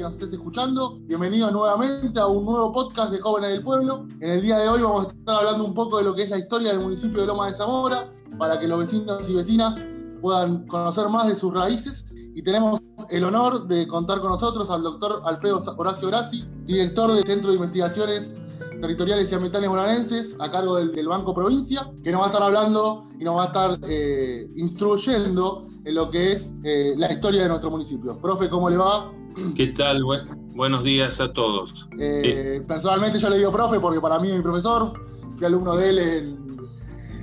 que nos estés escuchando. Bienvenido nuevamente a un nuevo podcast de Jóvenes del Pueblo. En el día de hoy vamos a estar hablando un poco de lo que es la historia del municipio de Loma de Zamora, para que los vecinos y vecinas puedan conocer más de sus raíces. Y tenemos el honor de contar con nosotros al doctor Alfredo Horacio Grassi, director del Centro de Investigaciones Territoriales y Ambientales Bonaerenses, a cargo del, Banco Provincia, que nos va a estar hablando y nos va a estar eh, instruyendo en lo que es eh, la historia de nuestro municipio. Profe, ¿cómo le va? ¿Qué tal? buenos días a todos. Eh, personalmente yo le digo profe porque para mí es mi profesor, fui alumno de él en,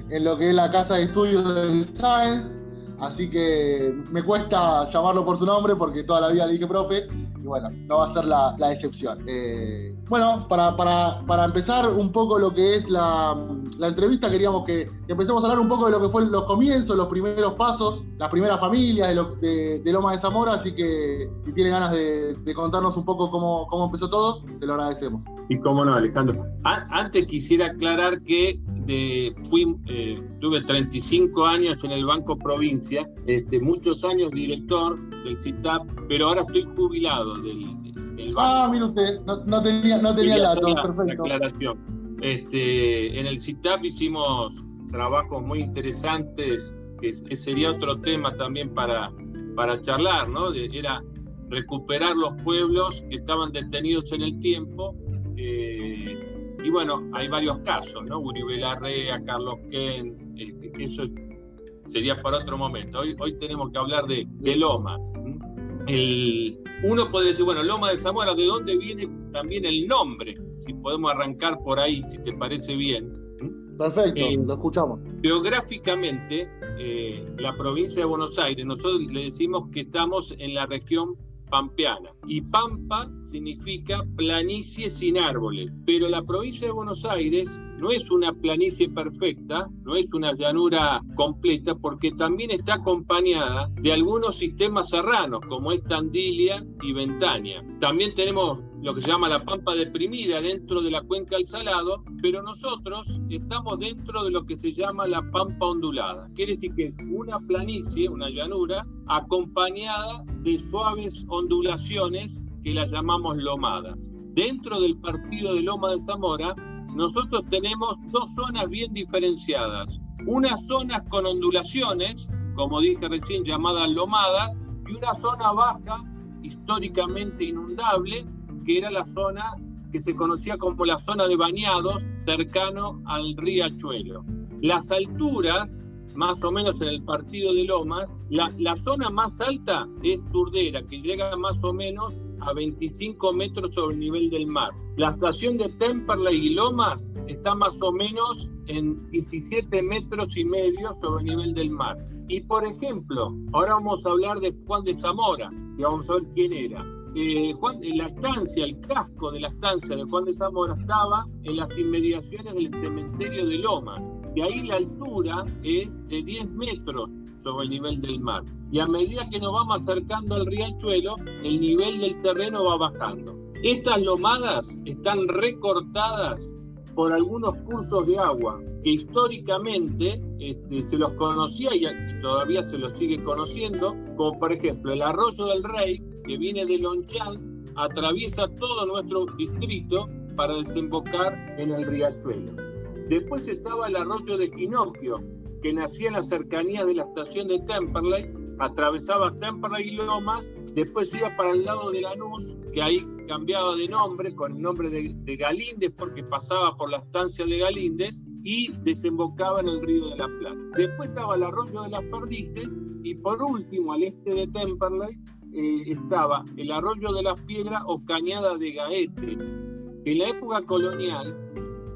en lo que es la casa de estudios del Science, así que me cuesta llamarlo por su nombre porque toda la vida le dije profe y bueno, no va a ser la, excepción. Eh, bueno, para, para, empezar un poco lo que es la, entrevista, queríamos que, empecemos a hablar un poco de lo que fue los comienzos, los primeros pasos, las primeras familias de, de, Loma de Zamora, así que si tiene ganas de, contarnos un poco cómo, cómo, empezó todo, te lo agradecemos. Y cómo no, Alejandro. antes quisiera aclarar que de, fui, eh, tuve 35 años en el Banco Provincia, este, muchos años director del CITAP, pero ahora estoy jubilado del. Ah, mire usted, no, tenía, no tenía la, perfecto. aclaración. Este, en el CITAP hicimos trabajos muy interesantes, que sería otro tema también para, para charlar, ¿no? era recuperar los pueblos que estaban detenidos en el tiempo. Eh, y bueno, hay varios casos, ¿no? Uribe Larrea, Carlos Ken, eh, eso sería para otro momento. Hoy, hoy tenemos que hablar de, Lomas. El, uno puede decir, bueno, Loma de Zamora, ¿de dónde viene también el nombre? Si podemos arrancar por ahí, si te parece bien. Perfecto, eh, lo escuchamos. Geográficamente, eh, la provincia de Buenos Aires, nosotros le decimos que estamos en la región pampeana. Y pampa significa planicie sin árboles. Pero la provincia de Buenos Aires no es una planicie perfecta, no es una llanura completa, porque también está acompañada de algunos sistemas serranos, como es Tandilia y Ventania. También tenemos lo que se llama la pampa deprimida dentro de la cuenca del Salado, pero nosotros estamos dentro de lo que se llama la pampa ondulada. Quiere decir que es una planicie, una llanura, acompañada de suaves ondulaciones que las llamamos lomadas. Dentro del partido de Loma de Zamora, nosotros tenemos dos zonas bien diferenciadas. Unas zonas con ondulaciones, como dije recién, llamadas lomadas, y una zona baja, históricamente inundable, que era la zona que se conocía como la zona de bañados cercano al riachuelo. Las alturas, más o menos en el partido de Lomas, la, la zona más alta es Turdera, que llega más o menos a 25 metros sobre el nivel del mar. La estación de Temperley y Lomas está más o menos en 17 metros y medio sobre el nivel del mar. Y por ejemplo, ahora vamos a hablar de Juan de Zamora, y vamos a ver quién era. Eh, Juan, la estancia, el casco de la estancia de Juan de Zamora estaba en las inmediaciones del cementerio de Lomas. De ahí la altura es de 10 metros sobre el nivel del mar. Y a medida que nos vamos acercando al riachuelo, el nivel del terreno va bajando. Estas lomadas están recortadas por algunos cursos de agua que históricamente este, se los conocía y, todavía se los sigue conociendo, como por ejemplo el arroyo del Rey, que viene de Lonchán, atraviesa todo nuestro distrito para desembocar en el riachuelo. Después estaba el arroyo de Quinocchio, que nacía en la cercanía de la estación de Temperley, atravesaba Temperley y Lomas, después iba para el lado de Lanús, que ahí cambiaba de nombre con el nombre de, de Galíndez porque pasaba por la estancia de Galíndez y desembocaba en el río de la Plata. Después estaba el arroyo de las Perdices y por último al este de Temperley eh, estaba el arroyo de las piedras o cañada de Gaete. En la época colonial,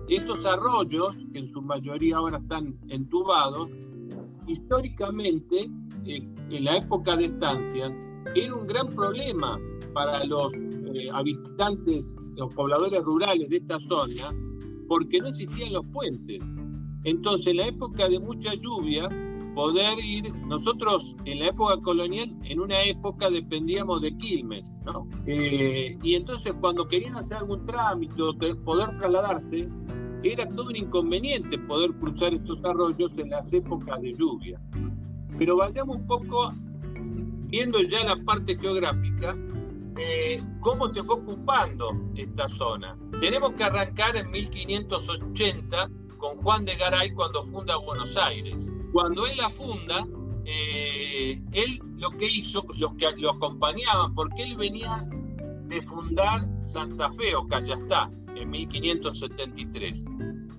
estos arroyos, que en su mayoría ahora están entubados, históricamente, eh, en la época de estancias, era un gran problema para los eh, habitantes, los pobladores rurales de esta zona, porque no existían los puentes. Entonces, en la época de mucha lluvia, poder ir, nosotros en la época colonial, en una época dependíamos de Quilmes, ¿no? Eh, y entonces cuando querían hacer algún trámite o poder trasladarse, era todo un inconveniente poder cruzar estos arroyos en las épocas de lluvia. Pero vayamos un poco, viendo ya la parte geográfica, eh, cómo se fue ocupando esta zona. Tenemos que arrancar en 1580 con Juan de Garay cuando funda Buenos Aires. Cuando él la funda, eh, él lo que hizo, los que lo acompañaban, porque él venía de fundar Santa Fe o Callastá en 1573.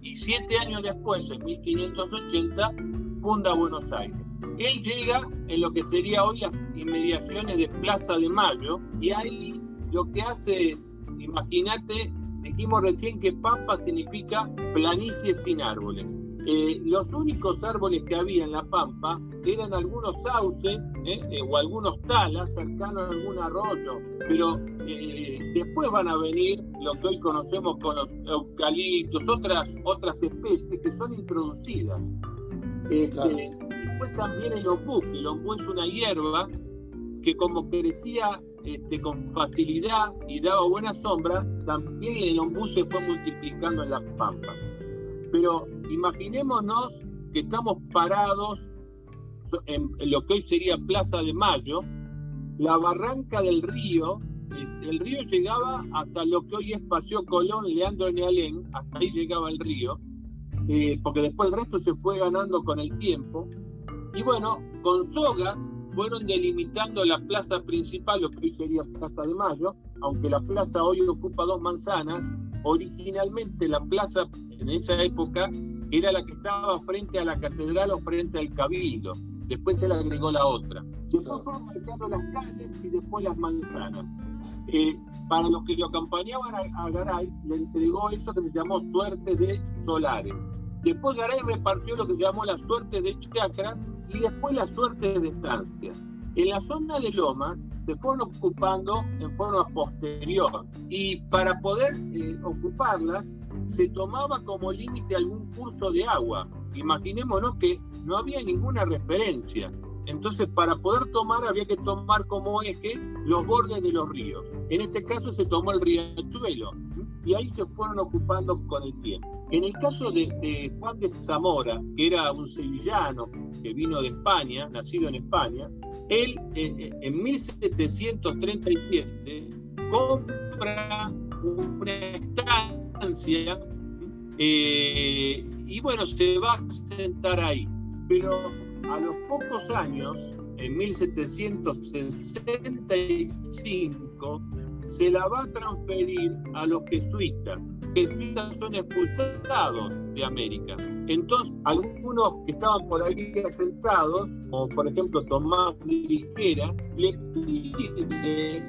Y siete años después, en 1580, funda Buenos Aires. Él llega en lo que sería hoy las inmediaciones de Plaza de Mayo y ahí lo que hace es, imagínate, dijimos recién que Pampa significa planicie sin árboles. Eh, los únicos árboles que había en la Pampa eran algunos sauces eh, eh, o algunos talas cercanos a algún arroyo, pero después van a venir lo que hoy conocemos con los eucaliptos, otras, otras especies que son introducidas. Este, después también el ombú, el ombú es una hierba que como crecía este, con facilidad y daba buena sombra, también el ombú se fue multiplicando en la pampa. Pero imaginémonos que estamos parados en, lo que hoy sería Plaza de Mayo, la barranca del río, este, el río llegaba hasta lo que hoy es Paseo Colón, Leandro Nealén, hasta ahí llegaba el río, eh, porque después el resto se fue ganando con el tiempo. Y bueno, con sogas fueron delimitando la plaza principal, lo que hoy sería Plaza de Mayo, aunque la plaza hoy ocupa dos manzanas, originalmente la plaza en esa época era la que estaba frente a la catedral o frente al cabildo. Después se le agregó la otra. Después fueron marcando las calles y después las manzanas. Eh, para los que lo acompañaban a, Garay, le entregó eso que se llamó suerte de solares. Después Garay repartió lo que se llamó la suerte de chacras y después la suerte de estancias. En la zona de Lomas se fueron ocupando en forma posterior y para poder eh, ocuparlas se tomaba como límite algún curso de agua. Imaginémonos que no había ninguna referencia. Entonces, para poder tomar había que tomar como eje los bordes de los ríos. En este caso se tomó el riachuelo y ahí se fueron ocupando con el tiempo. En el caso de, Juan de Zamora, que era un sevillano que vino de España, nacido en España, él eh, eh, en 1737 compra una estancia eh, y bueno, se va a sentar ahí. Pero a los pocos años, en 1765, se la va a transferir a los jesuitas. Jesuitas son expulsados de América. Entonces, algunos que estaban por ahí asentados, como por ejemplo Tomás Ligera, le pide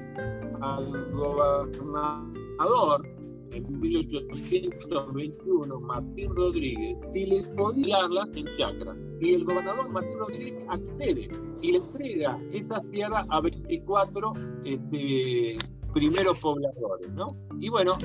al gobernador en 1821, Martín Rodríguez, si les podía darlas en chacra. Y el gobernador Martín Rodríguez accede y le entrega esas tierras a 24 este, primeros pobladores, ¿no? Y bueno,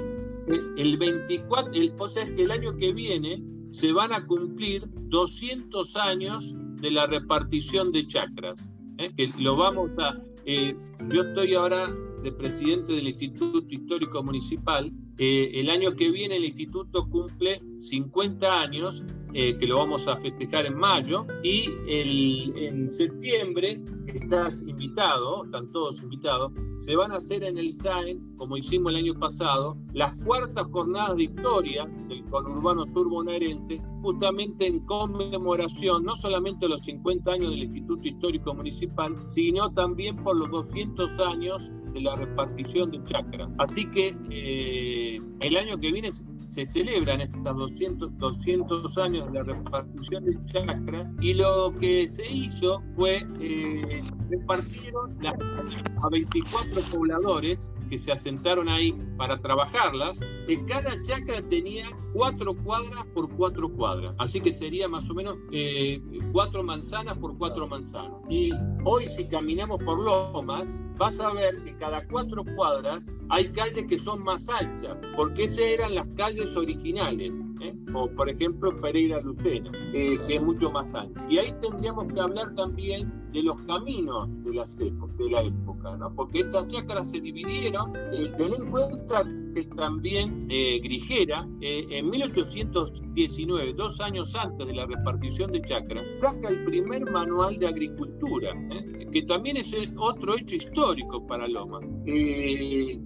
el, 24, el, o sea, es que el año que viene se van a cumplir 200 años de la repartición de chacras, ¿eh? lo vamos a... Eh, yo estoy ahora de presidente del Instituto Histórico Municipal eh, el año que viene el instituto cumple 50 años, eh, que lo vamos a festejar en mayo, y el, en septiembre, estás invitado, están todos invitados, se van a hacer en el SAEN, como hicimos el año pasado, las cuartas jornadas de historia del conurbano sur bonaerense, justamente en conmemoración no solamente de los 50 años del Instituto Histórico Municipal, sino también por los 200 años de la repartición de chacras. Así que eh, el año que viene se celebran estos 200, 200 años de la repartición de chakras y lo que se hizo fue eh, repartieron a 24 pobladores que se asentaron ahí para trabajarlas, que cada chacra tenía cuatro cuadras por cuatro cuadras, así que sería más o menos eh, cuatro manzanas por cuatro manzanas. Y hoy si caminamos por Lomas, vas a ver que cada cuatro cuadras hay calles que son más anchas, porque esas eran las calles originales. ¿eh? o por ejemplo Pereira Lucena, eh, que es mucho más ancho. Y ahí tendríamos que hablar también de los caminos de, las de la época, ¿no? porque estas chacras se dividieron. Eh, ten en cuenta que también eh, Grigera, eh, en 1819, dos años antes de la repartición de chacras, saca el primer manual de agricultura, ¿eh? que también es otro hecho histórico para Loma.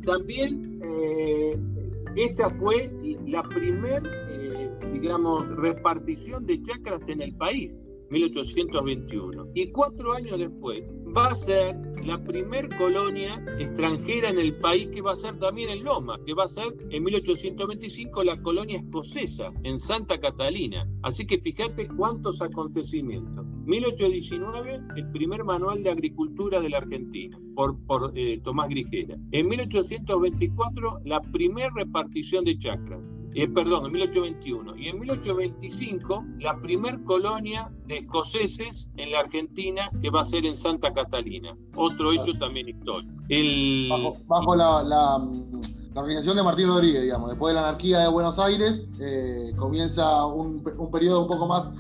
también esta fue la primera, digamos, repartición de chacras en el país. 1821. Y cuatro años después va a ser la primer colonia extranjera en el país que va a ser también en Loma, que va a ser en 1825 la colonia escocesa en Santa Catalina. Así que fíjate cuántos acontecimientos. 1819, el primer manual de agricultura de la Argentina, por, por eh, Tomás Grigera. En 1824, la primera repartición de chacras. Eh, perdón, en 1821. Y en 1825, la primer colonia de escoceses en la Argentina que va a ser en Santa Catalina. Otro hecho también histórico. Bajo, la, organización de Martín Rodríguez, digamos. Después de la anarquía de Buenos Aires, eh, comienza un, un periodo un poco más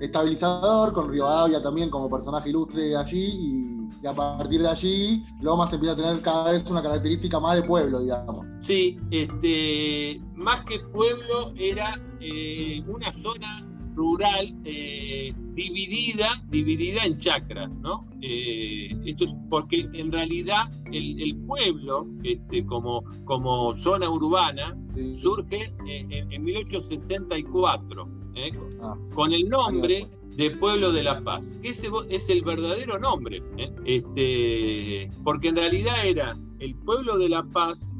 estabilizador, con Rivadavia también como personaje ilustre allí, y, a partir de allí Lomas empieza a tener cada vez una característica más de pueblo, digamos. Sí, este, más que pueblo era eh, una zona rural eh, dividida, dividida en chacras, ¿no? Eh, esto es porque en realidad el, pueblo, este, como, como zona urbana, surge en, en 1864 ¿eh? Ah. con el nombre de Pueblo de la Paz, que ese es el verdadero nombre, ¿eh? este, porque en realidad era el Pueblo de la Paz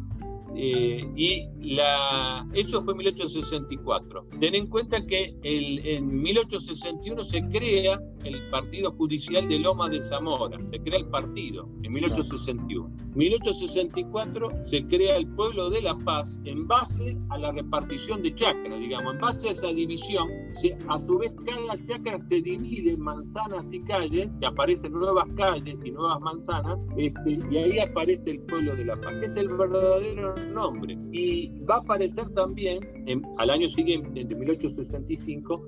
eh, y la, eso fue en 1864. Ten en cuenta que el, en 1861 se crea el Partido Judicial de Loma de Zamora, se crea el partido en 1861. En 1864 se crea el Pueblo de la Paz en base a la repartición de chacras, digamos, en base a esa división. a su vez, cada chacra se divide en manzanas y calles, aparecen nuevas calles y nuevas manzanas, este, y ahí aparece el Pueblo de la Paz, que es el verdadero nombre. Y va a aparecer también al año siguiente, en 1865,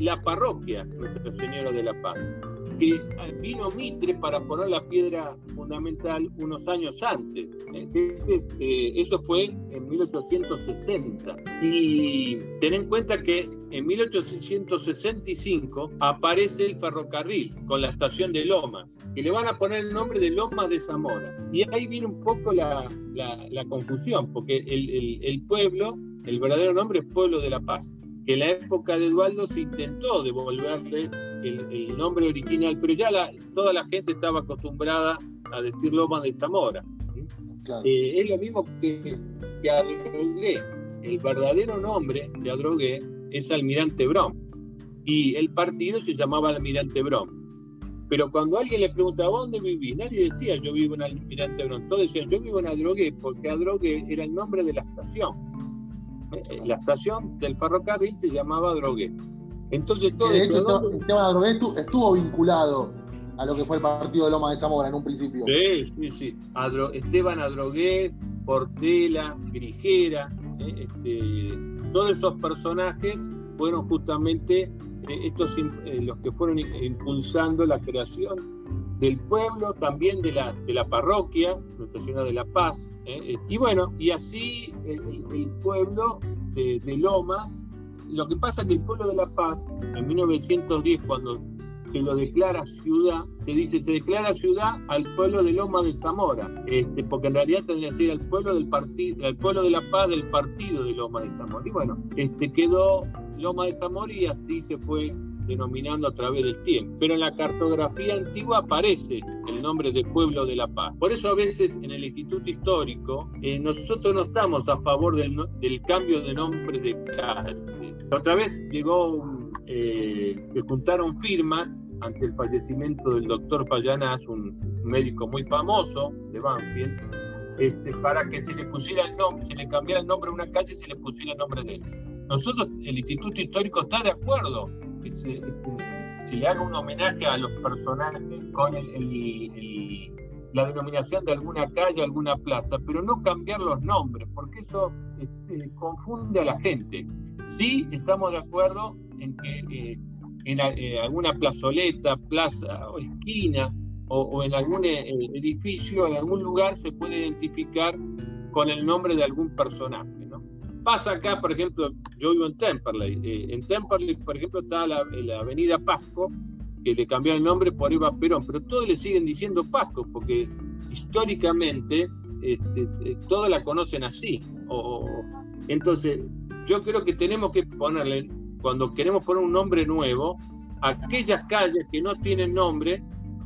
la parroquia Nuestra Señora de la Paz que vino Mitre para poner la piedra fundamental unos años antes. Eh, eso fue en 1860. Y ten en cuenta que en 1865 aparece el ferrocarril con la estación de Lomas, que le van a poner el nombre de Lomas de Zamora. Y ahí viene un poco la, confusión, porque el, el pueblo, el verdadero nombre es Pueblo de la Paz que en la época de Eduardo se intentó devolverle el, nombre original, pero ya toda la gente estaba acostumbrada a decir Loma de Zamora. Eh, es lo mismo que, que Adrogué. El verdadero nombre de Adrogué es Almirante Brom. Y el partido se llamaba Almirante Brom. Pero cuando alguien le pregunta dónde viví, nadie decía yo vivo en Almirante Brom. Todos decían yo vivo en Adrogué, porque Adrogué era el nombre de la estación. Eh, la estación del ferrocarril se llamaba Adrogué. Entonces todo de hecho, Esteban Adrogué estuvo vinculado a lo que fue el partido de Loma de Zamora en un principio. Sí, sí, sí. Esteban Adrogué, Portela, Grigera, eh, este, todos esos personajes fueron justamente eh, estos eh, los que fueron impulsando la creación del pueblo, también de la, de la parroquia, Nuestra Señora de la Paz. y bueno, y así el, pueblo de, de Lomas lo que pasa es que el pueblo de La Paz, en 1910, cuando se lo declara ciudad, se dice se declara ciudad al pueblo de Loma de Zamora, este, porque en realidad tendría que ser el pueblo del partido, el pueblo de La Paz del partido de Loma de Zamora. Y bueno, este quedó Loma de Zamora y así se fue denominando a través del tiempo. Pero en la cartografía antigua aparece el nombre de Pueblo de la Paz. Por eso a veces en el Instituto Histórico eh, nosotros no estamos a favor del, del cambio de nombre de calles. Otra vez llegó, eh, se juntaron firmas ante el fallecimiento del doctor Fallanás, un médico muy famoso de Banfield, este, para que se le pusiera el nombre, se le cambiara el nombre a una calle y se le pusiera el nombre de él. Nosotros, el Instituto Histórico está de acuerdo que se, este, le haga un homenaje a los personajes con la denominación de alguna calle, alguna plaza, pero no cambiar los nombres, porque eso este, confunde a la gente. Sí, estamos de acuerdo en que eh, en, eh, alguna plazoleta, plaza o esquina o, en algún eh, edificio, en algún lugar se puede identificar con el nombre de algún personaje. ¿no? Pasa acá, por ejemplo, yo vivo en Temperley. Eh, en Temperley, por ejemplo, está la, la, avenida Pasco, que le cambió el nombre por Eva Perón, pero todos le siguen diciendo Pasco, porque históricamente este, eh, todos la conocen así. O, entonces, yo creo que tenemos que ponerle, cuando queremos poner un nombre nuevo, aquellas calles que no tienen nombre,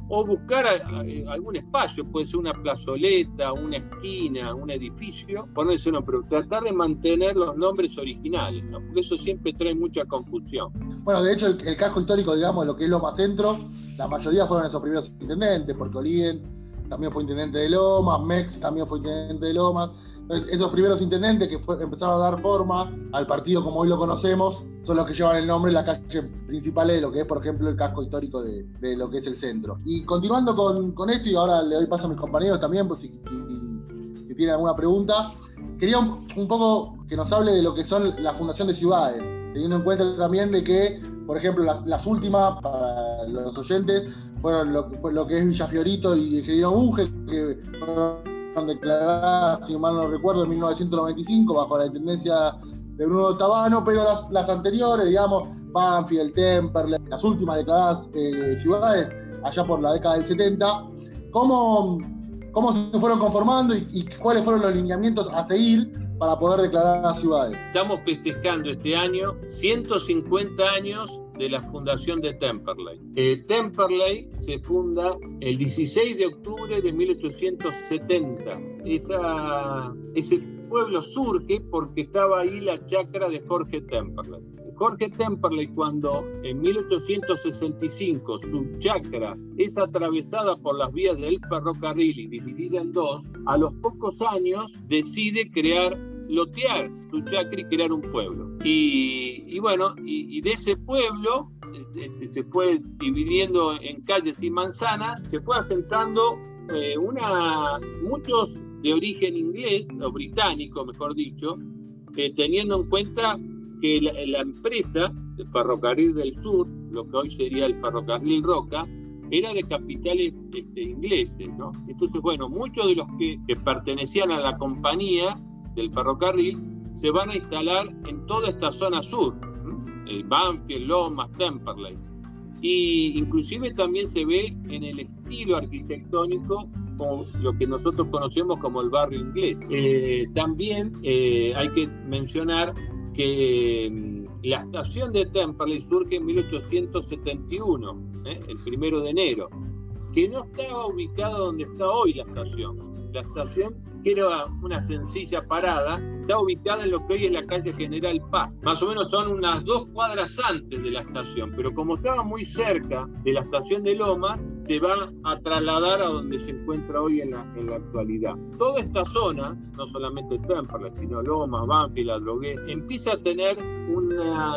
o buscar algún espacio, puede ser una plazoleta, una esquina, un edificio, ponerse pero tratar de mantener los nombres originales, porque eso siempre trae mucha confusión. Bueno, de hecho, el, casco histórico, digamos, lo que es Loma Centro, la mayoría fueron esos primeros intendentes, porque Olien también fue intendente de Lomas, Mex también fue intendente de Lomas. Esos primeros intendentes que empezaron a dar forma al partido como hoy lo conocemos, son los que llevan el nombre en la calle principal de lo que es, por ejemplo, el casco histórico de, lo que es el centro. Y continuando con, esto, y ahora le doy paso a mis compañeros también, pues si, tienen alguna pregunta, quería un, poco que nos hable de lo que son la fundación de ciudades, teniendo en cuenta también de que, por ejemplo, las, últimas, para los oyentes, fueron lo, fue lo que es Villa Fiorito y Ingeniero Bunge, que fueron declaradas, si mal no recuerdo, en 1995, bajo la intendencia de Bruno Tabano, pero las, anteriores, digamos, Banfield, Temperley, las últimas declaradas eh, ciudades, allá por la década del 70, ¿cómo, cómo se fueron conformando y, cuáles fueron los lineamientos a seguir para poder declarar las ciudades? Estamos festejando este año 150 años de la fundación de Temperley. Eh, Temperley se funda el 16 de octubre de 1870. Esa, ese pueblo surge porque estaba ahí la chacra de Jorge Temperley. Jorge Temperley, cuando en 1865 su chacra es atravesada por las vías del ferrocarril y dividida en dos, a los pocos años decide crear, lotear su chacra y crear un pueblo. Y, bueno, y, de ese pueblo este, se fue dividiendo en calles y manzanas, se fue asentando eh, una, muchos de origen inglés o británico, mejor dicho, eh, teniendo en cuenta que la, empresa, el Ferrocarril del Sur, lo que hoy sería el Ferrocarril Roca, era de capitales este, ingleses. Entonces, bueno, muchos de los que, pertenecían a la compañía del ferrocarril se van a instalar en toda esta zona sur, el Banfield, Lomas, Temperley. Y inclusive también se ve en el estilo arquitectónico lo que nosotros conocemos como el barrio inglés. Eh, también eh, hay que mencionar que mm, la estación de Temperley surge en 1871, ¿eh? el primero de enero, que no estaba ubicada donde está hoy la estación. La estación, era una sencilla parada, está ubicada en lo que hoy es la calle General Paz. Más o menos son unas dos cuadras antes de la estación, pero como estaba muy cerca de la estación de Lomas, se va a trasladar a donde se encuentra hoy en la, en actualidad. Toda esta zona, no solamente Temperley, sino Lomas, Banfield, La Drogué, empieza a tener un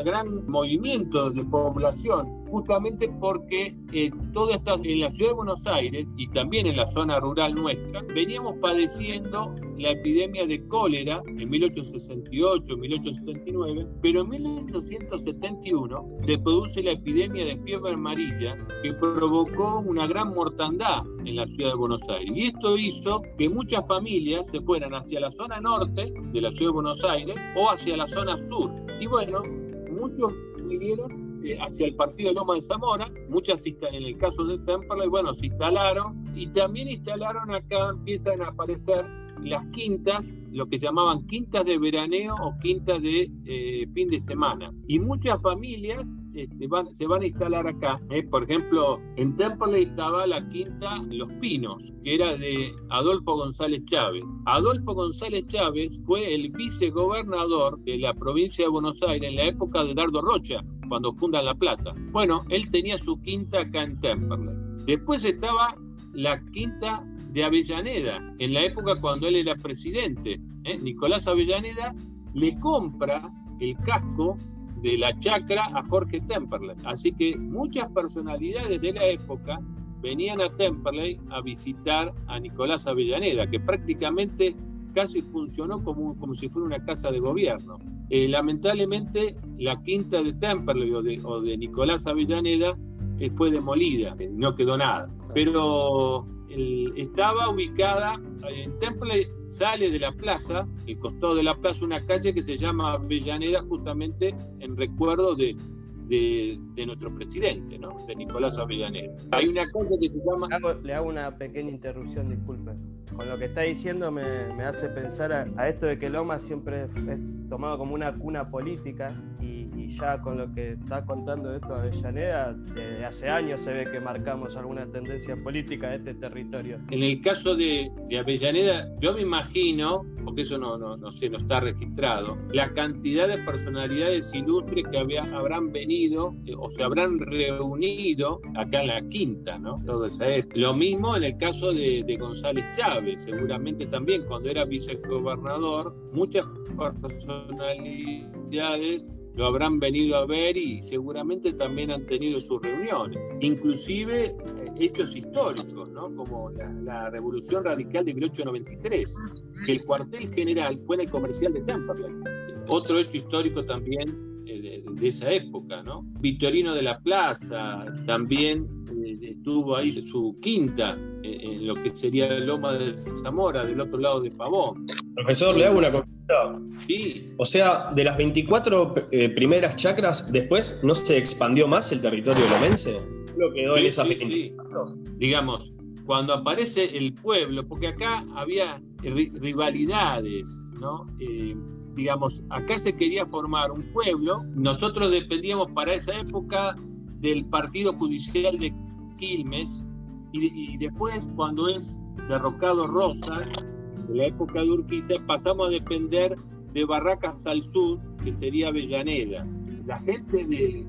gran movimiento de población, justamente porque eh, toda esta, en la ciudad de Buenos Aires y también en la zona rural nuestra, veníamos padeciendo la epidemia de cólera en 1868, 1869, pero en 1871 se produce la epidemia de fiebre amarilla que provocó una gran mortandad en la ciudad de Buenos Aires. Y esto hizo que muchas familias se fueran hacia la zona norte de la ciudad de Buenos Aires o hacia la zona sur. Y bueno, muchos vinieron eh, hacia el partido de Loma de Zamora, muchas en el caso de Temperley, bueno, se instalaron y también instalaron acá, empiezan a aparecer las quintas, lo que llamaban quintas de veraneo o quintas de eh, fin de semana. Y muchas familias este, se van a instalar acá. ¿eh? Por ejemplo, en Temple estaba la quinta Los Pinos, que era de Adolfo González Chávez. Adolfo González Chávez fue el vicegobernador de la provincia de Buenos Aires en la época de Dardo Rocha, cuando fundan La Plata. Bueno, él tenía su quinta acá en Temperley. Después estaba la quinta de Avellaneda, en la época cuando él era presidente. ¿eh? Nicolás Avellaneda le compra el casco de la chacra a Jorge Temperley. Así que muchas personalidades de la época venían a Temperley a visitar a Nicolás Avellaneda, que prácticamente casi funcionó como, como si fuera una casa de gobierno. Eh, lamentablemente, la quinta de Temperley o de, Nicolás Avellaneda eh, fue demolida, no quedó nada. Pero estaba ubicada en Temple, sale de la plaza, el costado de la plaza, una calle que se llama Avellaneda, justamente en recuerdo de, nuestro presidente, ¿no? de Nicolás Avellaneda. Hay una cosa que se llama... Le hago, una pequeña interrupción, disculpe. Con lo que está diciendo me, hace pensar a, esto de que Loma siempre es, tomado como una cuna política y, ya con lo que está contando esto Avellaneda, desde hace años se ve que marcamos alguna tendencia política de este territorio. En el caso de, de Avellaneda, yo me imagino, porque eso no, no, no, sé, no está registrado, la cantidad de personalidades ilustres que había, habrán venido eh, o se habrán reunido acá en la quinta, ¿no? Lo mismo en el caso de, González Chávez, seguramente también cuando era vicegobernador, muchas personalidades lo habrán venido a ver y seguramente también han tenido sus reuniones. Inclusive eh, hechos históricos, ¿no? como la, Revolución Radical de 1893, que el cuartel general fue en el comercial de Temperley. Otro hecho histórico también de, esa época, ¿no? Victorino de la Plaza también eh, estuvo ahí su quinta eh, en lo que sería la Loma de Zamora, del otro lado de Pavón. Profesor, le hago una consulta. Sí. O sea, de las 24 eh, primeras chacras, después no se expandió más el territorio lomense. Lo quedó en esas sí, Digamos, cuando aparece el pueblo, porque acá había rivalidades, ¿no? Digamos, acá se quería formar un pueblo, nosotros dependíamos para esa época del partido judicial de Quilmes y, después cuando es derrocado Rosas, de la época de Urquiza, pasamos a depender de Barracas al sur, que sería Avellaneda. La gente de,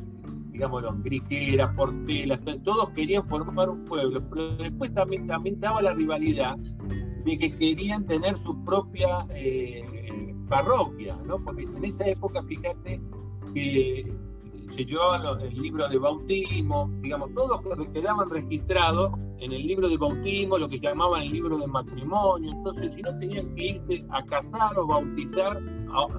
digamos, los Grijeras, Portelas, todos querían formar un pueblo, pero después también, también estaba la rivalidad de que querían tener su propia eh, parroquia, ¿no? Porque en esa época, fíjate que se llevaban el libro de bautismo, digamos, todos quedaban registrados en el libro de bautismo, lo que llamaban el libro de matrimonio, entonces si no tenían que irse a casar o bautizar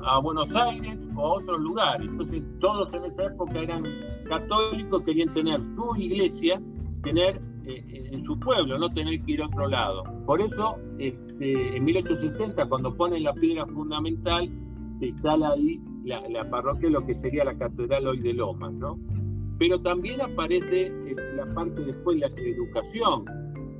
a, Buenos Aires o a otros lugares, entonces todos en esa época eran católicos, querían tener su iglesia, tener eh, en su pueblo, no tener que ir a otro lado. Por eso, este, en 1860, cuando ponen la piedra fundamental, se instala ahí la, parroquia, lo que sería la catedral hoy de Lomas, ¿no? Pero también aparece eh, la parte después de la educación,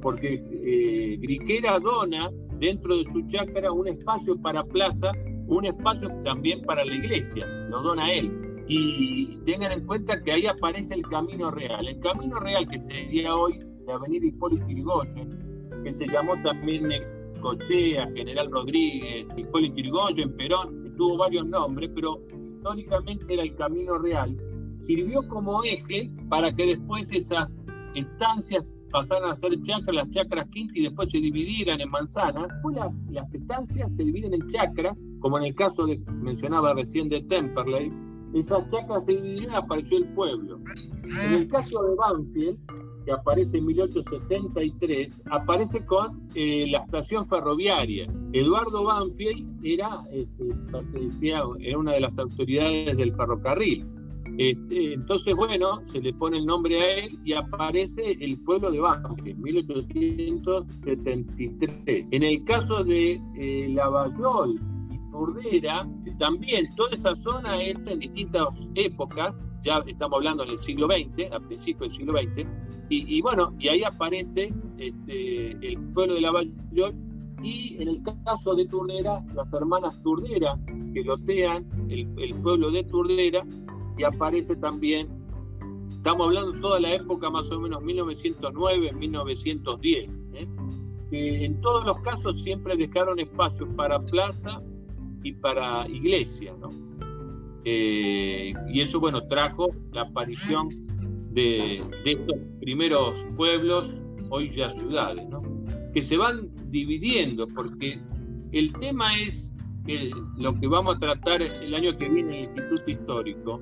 porque eh, Griquera dona dentro de su chácara un espacio para plaza, un espacio también para la iglesia, lo dona él. Y tengan en cuenta que ahí aparece el camino real. El camino real que sería hoy la avenida Hipólito Yrigoyen, que se llamó también Cochea, General Rodríguez, Hipólito Yrigoyen, Perón, tuvo varios nombres, pero históricamente era el camino real, sirvió como eje para que después esas estancias pasaran a ser chacras, las chacras quinta y después se dividieran en manzanas. Después las, las estancias se dividen en chacras, como en el caso de, mencionaba recién de Temperley, esas chacras se dividieron y apareció el pueblo. En el caso de Banfield, que aparece en 1873, aparece con eh, la estación ferroviaria. Eduardo Banfield era, este, era una de las autoridades del ferrocarril. Este, entonces, bueno, se le pone el nombre a él y aparece el pueblo de Banfield, 1873. En el caso de eh, Lavallol y Turdera, también toda esa zona entra en distintas épocas ya estamos hablando en el siglo XX, a principios del siglo XX, y, bueno, y ahí aparece este, el pueblo de Lavallol y en el caso de Turdera, las hermanas Turdera, que lotean el, pueblo de Turdera, y aparece también, estamos hablando toda la época más o menos 1909, 1910, ¿eh? que en todos los casos siempre dejaron espacio para plaza y para iglesia, ¿no? Eh, y eso, bueno, trajo la aparición de, estos primeros pueblos, hoy ya ciudades, ¿no? que se van dividiendo, porque el tema es que lo que vamos a tratar el año que viene en el Instituto Histórico,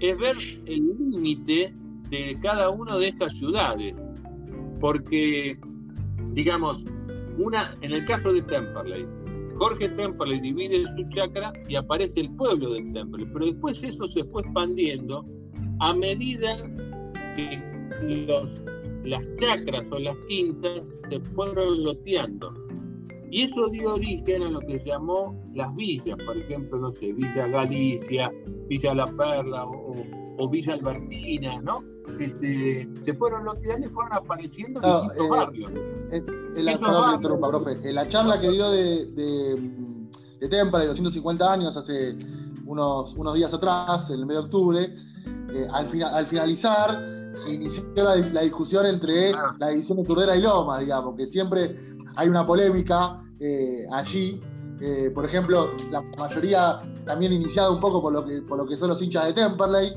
es ver el límite de cada una de estas ciudades, porque, digamos, una, en el caso de Temperley, Jorge Temple divide su chakra y aparece el pueblo del Temple, pero después eso se fue expandiendo a medida que los las chacras o las quintas se fueron loteando. Y eso dio origen a lo que se llamó las villas, por ejemplo, no sé, Villa Galicia, Villa La Perla o, Villa Albertina, ¿no? Este, se fueron loteando y fueron apareciendo en distintos eh, barrios. En, la, profe. En la charla que dio de, de, de Tempa de los 150 años hace unos, unos días atrás, en el mes de octubre, eh, al, al finalizar inició la, discusión entre ah. la edición de Turdera y Loma, digamos, que siempre hay una polémica eh, allí. Eh, por ejemplo, la mayoría también iniciada un poco por lo que, por lo que son los hinchas de Temperley,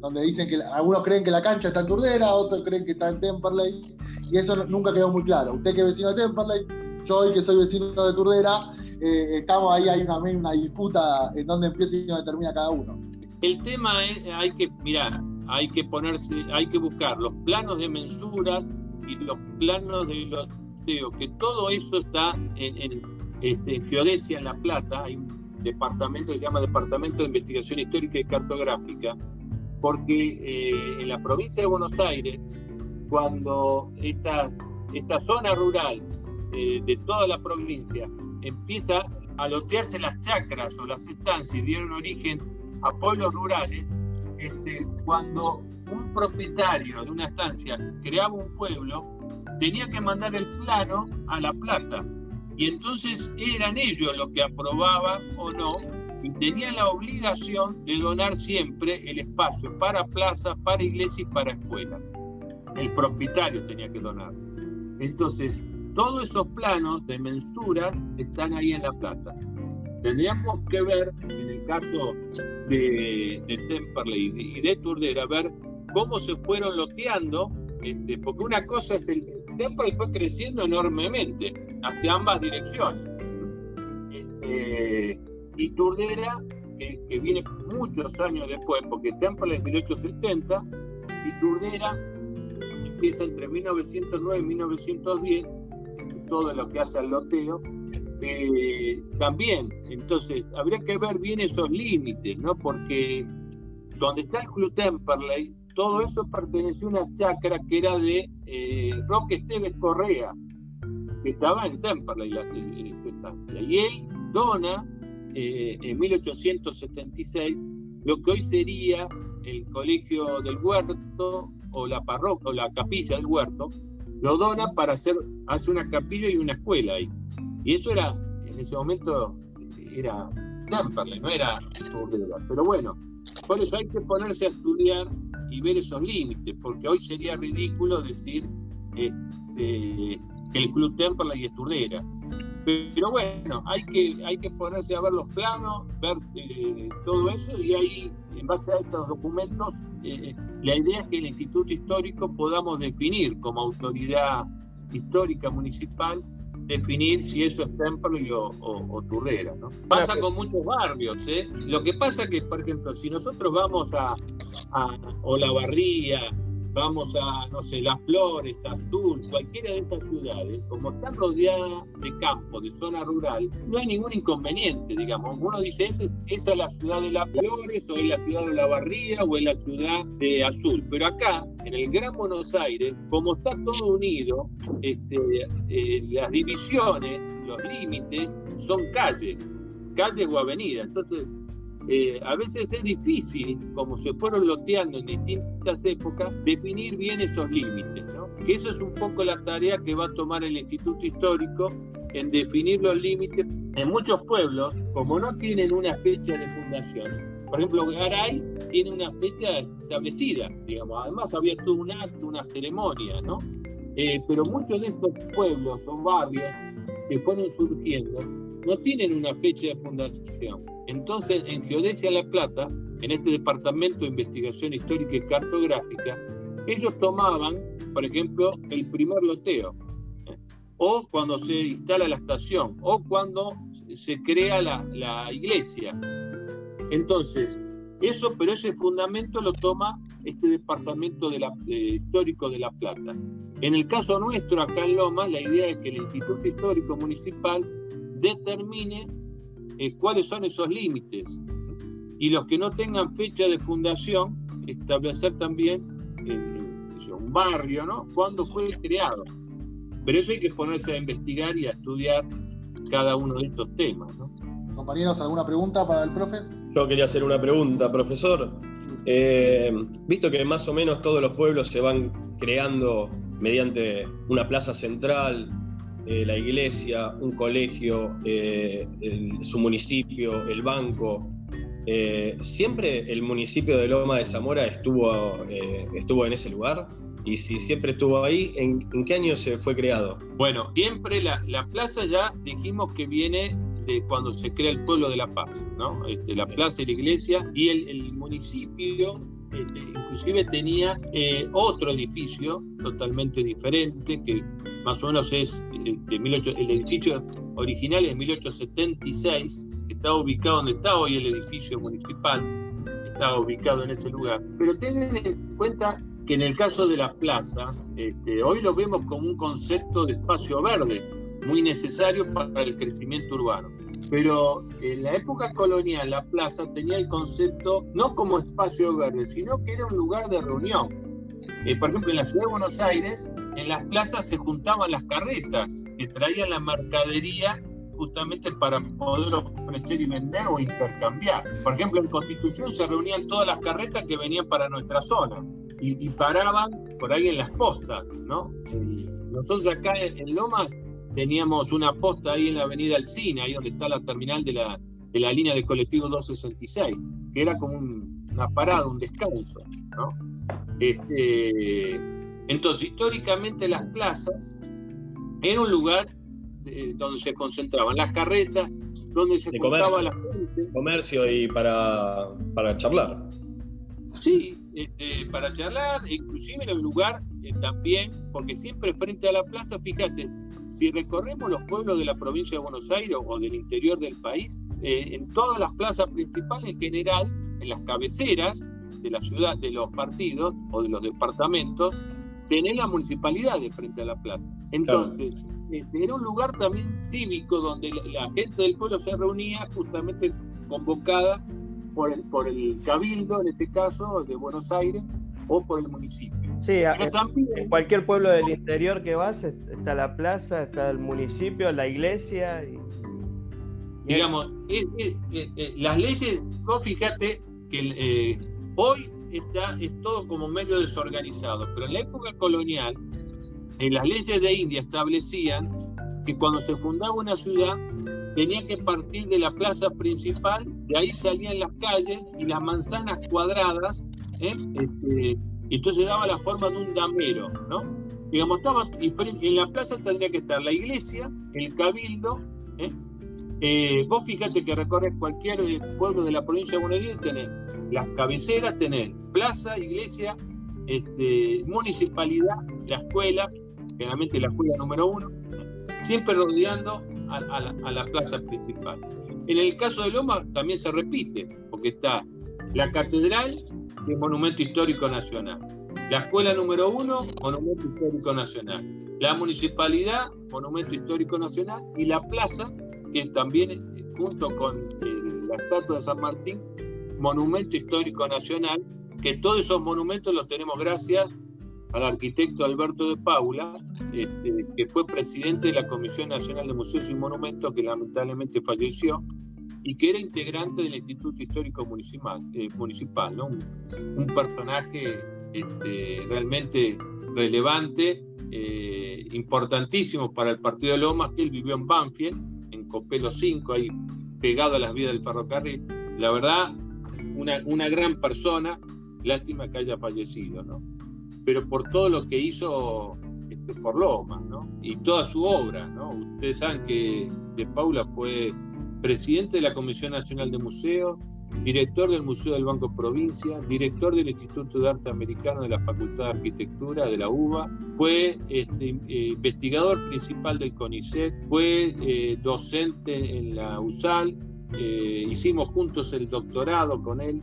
donde dicen que algunos creen que la cancha está en Turdera, otros creen que está en Temperley, y eso nunca quedó muy claro. Usted que es vecino de Temperley, yo hoy que soy vecino de Turdera, eh, estamos ahí, hay una, una disputa en dónde empieza y dónde termina cada uno. El tema es, hay que, mirar, hay que ponerse, hay que buscar los planos de mensuras y los planos de loteo, que todo eso está en, en, este, en La Plata, hay un departamento que se llama Departamento de Investigación Histórica y Cartográfica, porque eh, en la provincia de Buenos Aires, cuando esta zona rural eh, de toda la provincia empieza a lotearse las chacras o las estancias, dieron origen a pueblos rurales, este, cuando un propietario de una estancia creaba un pueblo, tenía que mandar el plano a La Plata. Y entonces eran ellos los que aprobaban o no, y tenían la obligación de donar siempre el espacio para plaza, para iglesia y para escuela. El propietario tenía que donar. Entonces, todos esos planos de mensuras están ahí en La Plata. Tendríamos que ver, en el caso de, de Temperley y de, Turdera, ver cómo se fueron loteando, este, porque una cosa es el Temperley fue creciendo enormemente hacia ambas direcciones. Este, y Turdera, que, viene muchos años después, porque Temperley es 1870 y Turdera empieza entre 1909 y 1910, todo lo que hace al loteo, eh, también, entonces, habría que ver bien esos límites, ¿no? Porque donde está el Club Temperley, todo eso perteneció a una chacra que era de eh, Roque Esteves Correa, que estaba en Temperley, la, estancia. Y él dona eh, en 1876 lo que hoy sería el Colegio del Huerto o la parroquia o la capilla del Huerto, lo dona para hacer, hace una capilla y una escuela ahí. Y eso era, en ese momento, era Temperley, no era Pero bueno, por eso hay que ponerse a estudiar y ver esos límites, porque hoy sería ridículo decir este, que el Club Temperley es Turdera. Pero bueno, hay que, hay que ponerse a ver los planos, ver eh, todo eso y ahí, en base a esos documentos, eh, la idea es que el Instituto Histórico podamos definir como autoridad histórica municipal definir si eso es Temperley o, o, Turrera. ¿no? Pasa con muchos barrios. ¿eh? Lo que pasa que, por ejemplo, si nosotros vamos a, a Olavarría, vamos a, no sé, Las Flores, Azul, cualquiera de esas ciudades, como están rodeadas de campo, de zona rural, no hay ningún inconveniente, digamos. Uno dice, esa es, esa es la ciudad de Las Flores, o es la ciudad de La Barría, o es la ciudad de Azul. Pero acá, en el Gran Buenos Aires, como está todo unido, este, eh, las divisiones, los límites, son calles, calles o avenidas. Entonces, eh, a veces es difícil, como se fueron loteando en distintas épocas, definir bien esos límites, ¿no? Que eso es un poco la tarea que va a tomar el Instituto Histórico en definir los límites. En muchos pueblos, como no tienen una fecha de fundación, por ejemplo, Garay tiene una fecha establecida, digamos, además había todo un acto, una ceremonia, ¿no? Eh, pero muchos de estos pueblos o barrios que fueron surgiendo no tienen una fecha de fundación. Entonces, en Geodesia La Plata, en este departamento de investigación histórica y cartográfica, ellos tomaban, por ejemplo, el primer loteo, ¿eh? o cuando se instala la estación, o cuando se crea la, iglesia. Entonces, eso, pero ese fundamento lo toma este departamento de la, histórico de La Plata. En el caso nuestro, acá en Loma, la idea es que el Instituto Histórico Municipal determine eh, cuáles son esos límites. Y los que no tengan fecha de fundación, establecer también eh, un barrio, ¿no? ¿Cuándo fue creado? Pero eso hay que ponerse a investigar y a estudiar cada uno de estos temas, ¿no? Compañeros, ¿alguna pregunta para el profe? Yo quería hacer una pregunta, profesor. Eh, visto que más o menos todos los pueblos se van creando mediante una plaza central, eh, la iglesia, un colegio, eh, su municipio, el banco. ¿Siempre el municipio de Loma de Zamora estuvo, estuvo en ese lugar? Y si siempre estuvo ahí, ¿en, qué año se fue creado? Bueno, siempre la, la plaza ya dijimos que viene de cuando se crea el pueblo de La Paz, ¿no? Este, la plaza y la iglesia y el, municipio este, inclusive tenía eh, otro edificio totalmente diferente que más o menos es eh, de el edificio original es de 1876 que estaba ubicado donde está hoy el edificio municipal estaba ubicado en ese lugar pero tengan en cuenta que en el caso de la plaza este, hoy lo vemos como un concepto de espacio verde muy necesario para el crecimiento urbano. Pero en la época colonial la plaza tenía el concepto no como espacio verde, sino que era un lugar de reunión. Eh, por ejemplo, en la ciudad de Buenos Aires, en las plazas se juntaban las carretas que traían la mercadería justamente para poder ofrecer y vender o intercambiar. Por ejemplo, en Constitución se reunían todas las carretas que venían para nuestra zona y, paraban por ahí en las postas, ¿no? Nosotros acá en Lomas teníamos una posta ahí en la avenida Alcina, ahí donde está la terminal de la, de la línea de colectivo 266, que era como una parada, un descanso. ¿no? Este, entonces, históricamente las plazas eran un lugar donde se concentraban las carretas, donde se comercio, la gente. Comercio y para, para charlar. Sí, este, para charlar, inclusive era un lugar eh, también, porque siempre frente a la plaza, fíjate, si recorremos los pueblos de la provincia de Buenos Aires o del interior del país, eh, en todas las plazas principales en general, en las cabeceras de la ciudad, de los partidos o de los departamentos, tenés la municipalidad de frente a la plaza. Entonces, este, era un lugar también cívico donde la, gente del pueblo se reunía justamente convocada por el, por el cabildo, en este caso, de Buenos Aires, o por el municipio. Sí, en cualquier pueblo del interior que vas está la plaza, está el municipio, la iglesia. Y, Digamos, las leyes, vos fíjate que eh, hoy está, es todo como medio desorganizado, pero en la época colonial, en las leyes de India establecían que cuando se fundaba una ciudad tenía que partir de la plaza principal, de ahí salían las calles y las manzanas cuadradas ¿eh? este, entonces daba la forma de un damero, ¿no? Digamos, estaba en la plaza tendría que estar la iglesia, el cabildo, ¿eh? Eh, vos fíjate que recorres cualquier pueblo de la provincia de Buenos Aires, tenés las cabeceras, tenés plaza, iglesia, este, municipalidad, la escuela, generalmente la escuela número uno, siempre rodeando a la plaza principal. En el caso de Loma también se repite, porque está la catedral, que es Monumento Histórico Nacional. La escuela número uno, Monumento Histórico Nacional. La municipalidad, Monumento Histórico Nacional. Y la plaza, que también, junto con la estatua de San Martín, Monumento Histórico Nacional, que todos esos monumentos los tenemos gracias al arquitecto Alberto de Paula, este, que fue presidente de la Comisión Nacional de Museos y Monumentos, que lamentablemente falleció, y que era integrante del Instituto Histórico Municipal, eh, municipal un, personaje este, realmente relevante, eh, importantísimo para el Partido de Lomas, que él vivió en Banfield, en Copelo 5, ahí pegado a las vías del ferrocarril. La verdad, una, una gran persona, lástima que haya fallecido, ¿no? Pero por todo lo que hizo este, por Lomas, ¿no? Y toda su obra, ¿no? Ustedes saben que de Paula fue presidente de la Comisión Nacional de Museos, director del Museo del Banco Provincia, director del Instituto de Arte Americano de la Facultad de Arquitectura de la UBA, fue este, eh, investigador principal del CONICET, fue eh, docente en la USAL, eh, hicimos juntos el doctorado con él,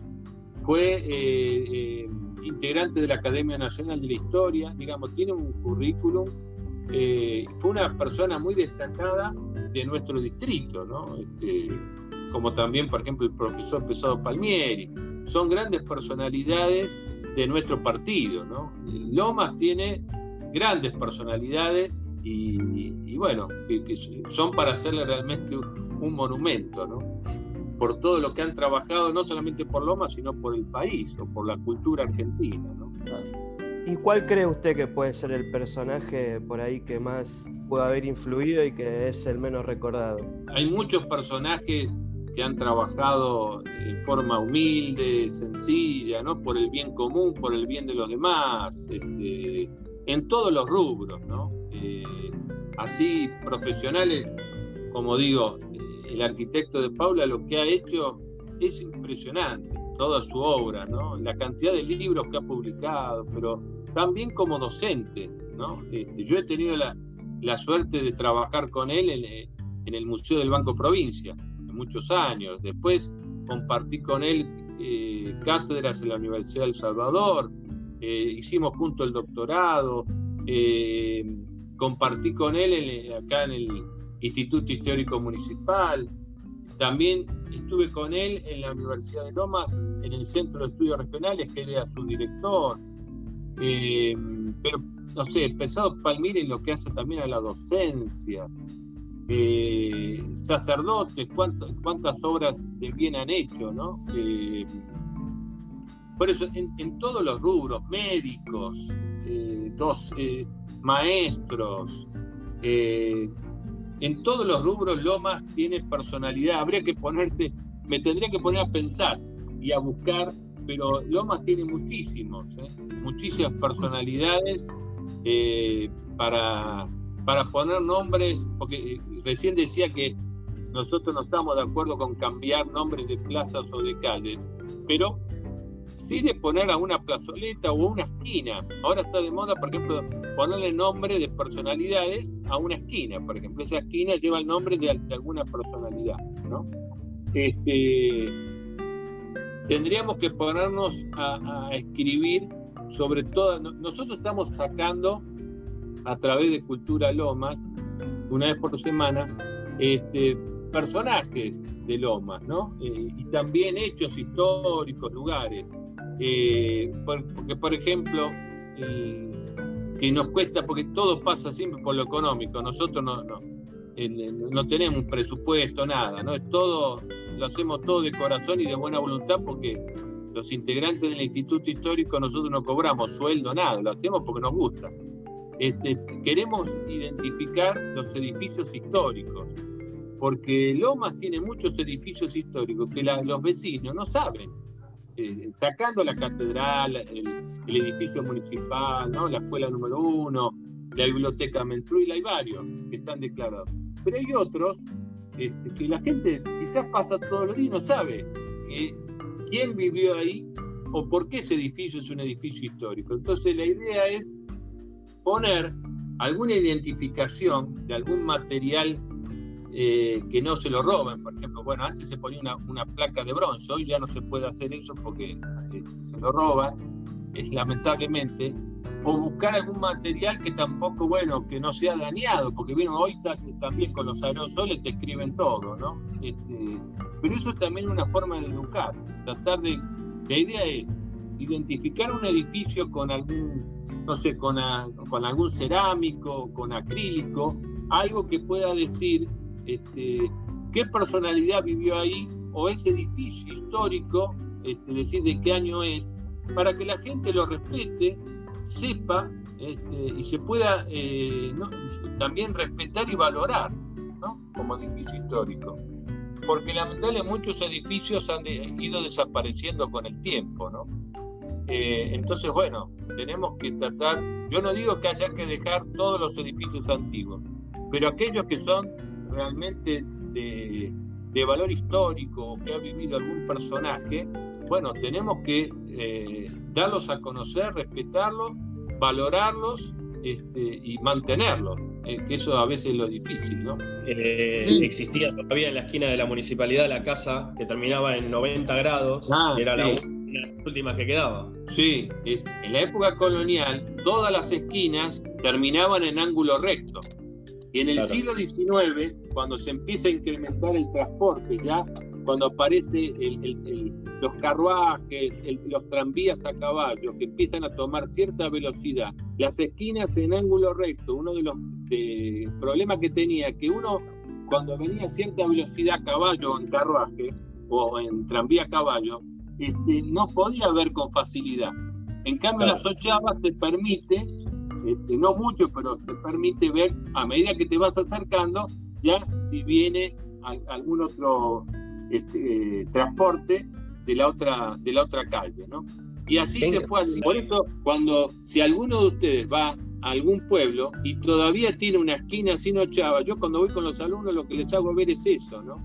fue integrante de la Academia Nacional de la Historia, digamos, tiene un currículum eh, fue una persona muy destacada de nuestro distrito. Este, como también, por ejemplo, el profesor Pesado Palmieri. Son grandes personalidades de nuestro partido. ¿no? Lomas tiene grandes personalidades y, bueno, son para hacerle realmente un, monumento, ¿no? por todo lo que han trabajado, no solamente por Lomas, sino por el país o por la cultura argentina. ¿no? ¿Y cuál cree usted que puede ser el personaje por ahí que más puede haber influido y que es el menos recordado? Hay muchos personajes que han trabajado en forma humilde, sencilla, ¿no? Por el bien común, por el bien de los demás, este, en todos los rubros, ¿no? Eh, así profesionales, como digo, el arquitecto de Paula lo que ha hecho es impresionante, toda su obra, ¿no? La cantidad de libros que ha publicado, pero también como docente, ¿no? Este, yo he tenido la, la, suerte de trabajar con él en, en el Museo del Banco Provincia, muchos años. Después compartí con él eh, cátedras en la Universidad del Salvador, eh, hicimos junto el doctorado, eh, compartí con él acá en el Instituto Histórico Municipal, también estuve con él en la Universidad de Lomas, en el Centro de Estudios Regionales, que él era su director. Pero, no sé, empezado Palmira en lo que hace también a la docencia. Eh, sacerdotes, cuántas, obras de bien han hecho, ¿no? Eh, por eso, en, todos los rubros, médicos, eh, dos maestros, en todos los rubros Lomas tiene personalidad. Habría que ponerse, me tendría que poner a pensar y a buscar, pero Lomas tiene muchísimos, muchísimas personalidades para, para poner nombres, porque recién decía que nosotros no estamos de acuerdo con cambiar nombres de plazas o de calles, pero sí de poner a una plazoleta o a una esquina. Ahora está de moda, por ejemplo, ponerle nombre de personalidades a una esquina. Por ejemplo, esa esquina lleva el nombre de, alguna personalidad. ¿no? Este, tendríamos que ponernos a, escribir sobre todo. Nosotros estamos sacando a través de Cultura Lomas una vez por semana, este, personajes de Lomas, ¿no? Eh, y también hechos históricos, lugares. Eh, porque, por ejemplo, eh, que nos cuesta, porque todo pasa siempre por lo económico, nosotros no, no, no tenemos un presupuesto, nada, ¿no? Es todo, lo hacemos todo de corazón y de buena voluntad porque los integrantes del Instituto Histórico nosotros no cobramos sueldo, nada, lo hacemos porque nos gusta. Este, queremos identificar los edificios históricos, porque Lomas tiene muchos edificios históricos que los vecinos no saben. Eh, sacando la catedral, el, edificio municipal, ¿no? la escuela número uno, la biblioteca Mentruil, hay varios que están declarados. Pero hay otros este, que la gente quizás pasa todos los días y no sabe quién vivió ahí o por qué ese edificio es un edificio histórico. Entonces la idea es poner alguna identificación de algún material eh, que no se lo roben. Por ejemplo, bueno, antes se ponía una, placa de bronce, hoy ya no se puede hacer eso porque eh, se lo roban, lamentablemente. O buscar algún material que tampoco, bueno, que no sea dañado, porque bueno, hoy también con los aerosoles te escriben todo, ¿no? Este, pero eso es también una forma de educar, tratar de... La idea es identificar un edificio con algún no sé, con, con algún cerámico, con acrílico, algo que pueda decir este, qué personalidad vivió ahí o ese edificio histórico, este, decir de qué año es, para que la gente lo respete, sepa este, y se pueda eh, también respetar y valorar ¿no? como edificio histórico. Porque lamentablemente muchos edificios han ido desapareciendo con el tiempo, ¿no? Eh, entonces, bueno, tenemos que tratar, yo no digo que haya que dejar todos los edificios antiguos, pero aquellos que son realmente de, valor histórico que ha vivido algún personaje, bueno, tenemos que eh, darlos a conocer, respetarlos, valorarlos este, y mantenerlos, eh, que eso a veces es lo difícil, ¿no? Existía todavía en la esquina de la municipalidad la casa que terminaba en 90 grados, ah, era la las últimas que quedaba. Sí, en la época colonial todas las esquinas terminaban en ángulo recto. Y en el siglo XIX, cuando se empieza a incrementar el transporte ya cuando aparece los carruajes, los tranvías a caballo que empiezan a tomar cierta velocidad, las esquinas en ángulo recto, uno de los problemas que tenía, que uno cuando venía a cierta velocidad a caballo en carruaje o en tranvía a caballo, este, no podía ver con facilidad. En cambio, las ochavas te permite, este, no mucho, pero te permite ver a medida que te vas acercando, ya si viene algún otro este, transporte de la otra de la otra calle, ¿no? Y así se fue así. Por eso, cuando si alguno de ustedes va a algún pueblo y todavía tiene una esquina sin ochava, yo cuando voy con los alumnos lo que les hago ver es eso, ¿no?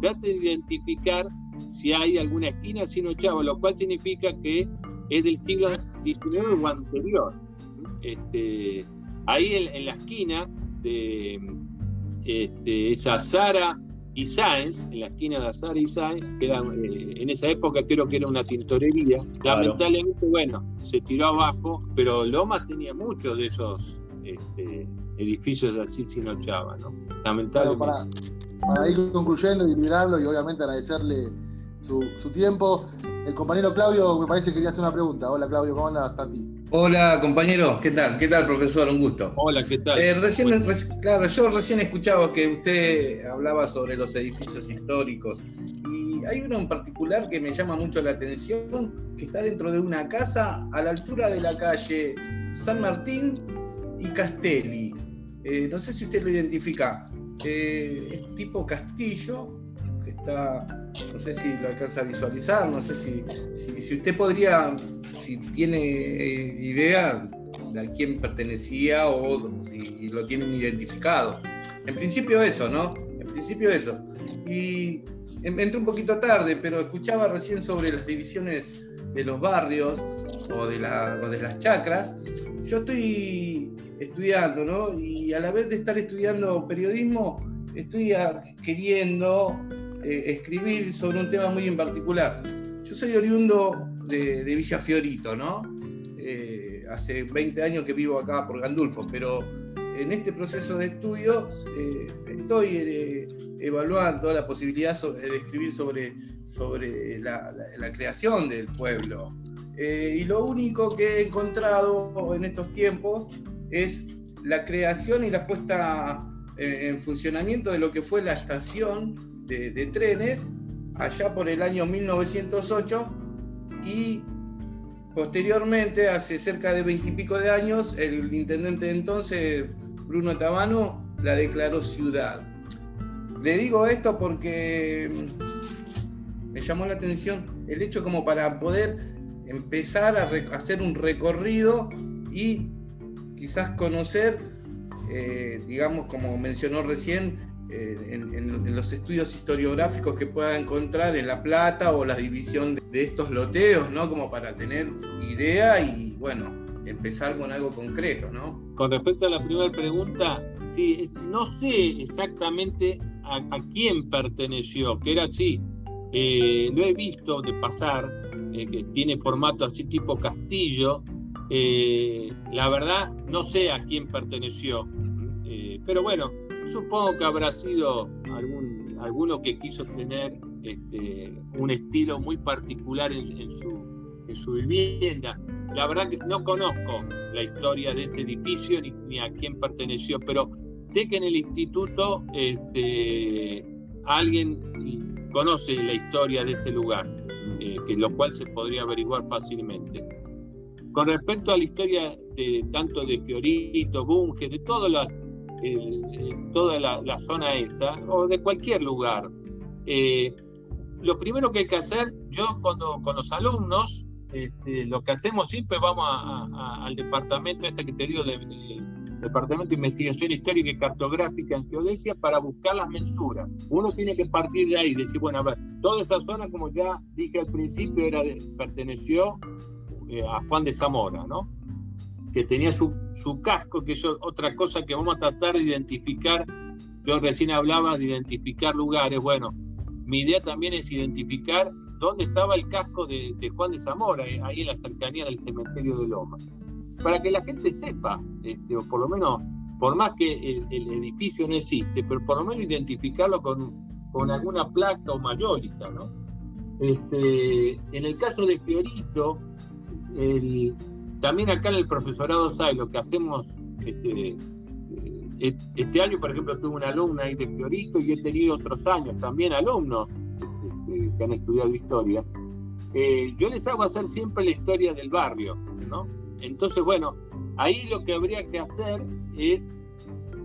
Trate de identificar si hay alguna esquina sin ochava, lo cual significa que es del siglo XIX o anterior. Este, ahí en, la esquina de este, esa Sara y Sáenz, en la esquina de Azara y Sáenz, que eh, en esa época creo que era una tintorería. Lamentablemente, bueno, se tiró abajo, pero Lomas tenía muchos de esos este, edificios así sin ochava, ¿no? Lamentablemente. para, ir concluyendo y mirarlo y obviamente agradecerle su, su, tiempo, el compañero Claudio me parece que quería hacer una pregunta. Hola Claudio, ¿cómo andas, Tati? Hola compañero, ¿qué tal? ¿Qué tal profesor? Un gusto. Hola, ¿qué tal? Eh, recién, claro, yo recién escuchaba que usted hablaba sobre los edificios históricos y hay uno en particular que me llama mucho la atención, que está dentro de una casa a la altura de la calle San Martín y Castelli. Eh, no sé si usted lo identifica. Eh, es tipo castillo no sé si lo alcanza a visualizar, no sé si, si, usted podría, si tiene eh, idea de a quién pertenecía o si lo tienen identificado. En principio eso, ¿no? En principio eso. Y entré un poquito tarde, pero escuchaba recién sobre las divisiones de los barrios o de, de las chacras. Yo estoy estudiando, ¿no? Y a la vez de estar estudiando periodismo, estoy queriendo eh, escribir sobre un tema muy en particular. Yo soy oriundo de, Villa Fiorito, ¿no? Eh, hace 20 años que vivo acá por Gandulfo, pero en este proceso de estudio eh, estoy evaluando la posibilidad de escribir sobre, sobre la, creación del pueblo. y lo único que he encontrado en estos tiempos es la creación y la puesta en funcionamiento de lo que fue la estación de, trenes allá por el año 1908 y posteriormente, hace cerca de veintipico de años, el intendente de entonces, Bruno Tabano, la declaró ciudad. Le digo esto porque me llamó la atención el hecho como para poder empezar a hacer un recorrido y quizás conocer, eh, digamos, como mencionó recién, en, los estudios historiográficos que pueda encontrar en La Plata o la división de, estos loteos, ¿no? Como para tener idea y, bueno, empezar con algo concreto, ¿no? Con respecto a la primera pregunta, sí, no sé exactamente a, quién perteneció, que era así. Eh, lo he visto de pasar, eh, que tiene formato así tipo castillo. Eh, la verdad, no sé a quién perteneció. pero bueno, Supongo que habrá sido algún, alguno que quiso tener este, un estilo muy particular en, su, vivienda. La verdad que no conozco la historia de ese edificio ni, a quién perteneció, pero sé que en el instituto este, alguien conoce la historia de ese lugar, eh, que lo cual se podría averiguar fácilmente. Con respecto a la historia de tanto de Fiorito, Bunge, de todas las toda la, zona esa, o de cualquier lugar. Eh, lo primero que hay que hacer, yo cuando con los alumnos, este, lo que hacemos siempre vamos al departamento este que te digo, de, Departamento de Investigación Histórica y Cartográfica en Geodesia para buscar las mensuras. Uno tiene que partir de ahí, decir, bueno, a ver, toda esa zona, como ya dije al principio, era perteneció eh, a Juan de Zamora, ¿no? Que tenía su, su casco, que es otra cosa que vamos a tratar de identificar. Yo recién hablaba de identificar lugares. Bueno, mi idea también es identificar dónde estaba el casco de, Juan de Zamora, eh, ahí en la cercanía del cementerio de Loma, para que la gente sepa, este, o por lo menos, por más que el, edificio no existe, pero por lo menos identificarlo con, con alguna placa o mayólica, ¿no? Este, en el caso de Fiorito, también acá en el profesorado SAI lo que hacemos este, eh, este año, por ejemplo, tuve una alumna ahí de Fiorito y he tenido otros años también alumnos este, que han estudiado historia. Eh, yo les hago hacer siempre la historia del barrio. Entonces, bueno, ahí lo que habría que hacer es,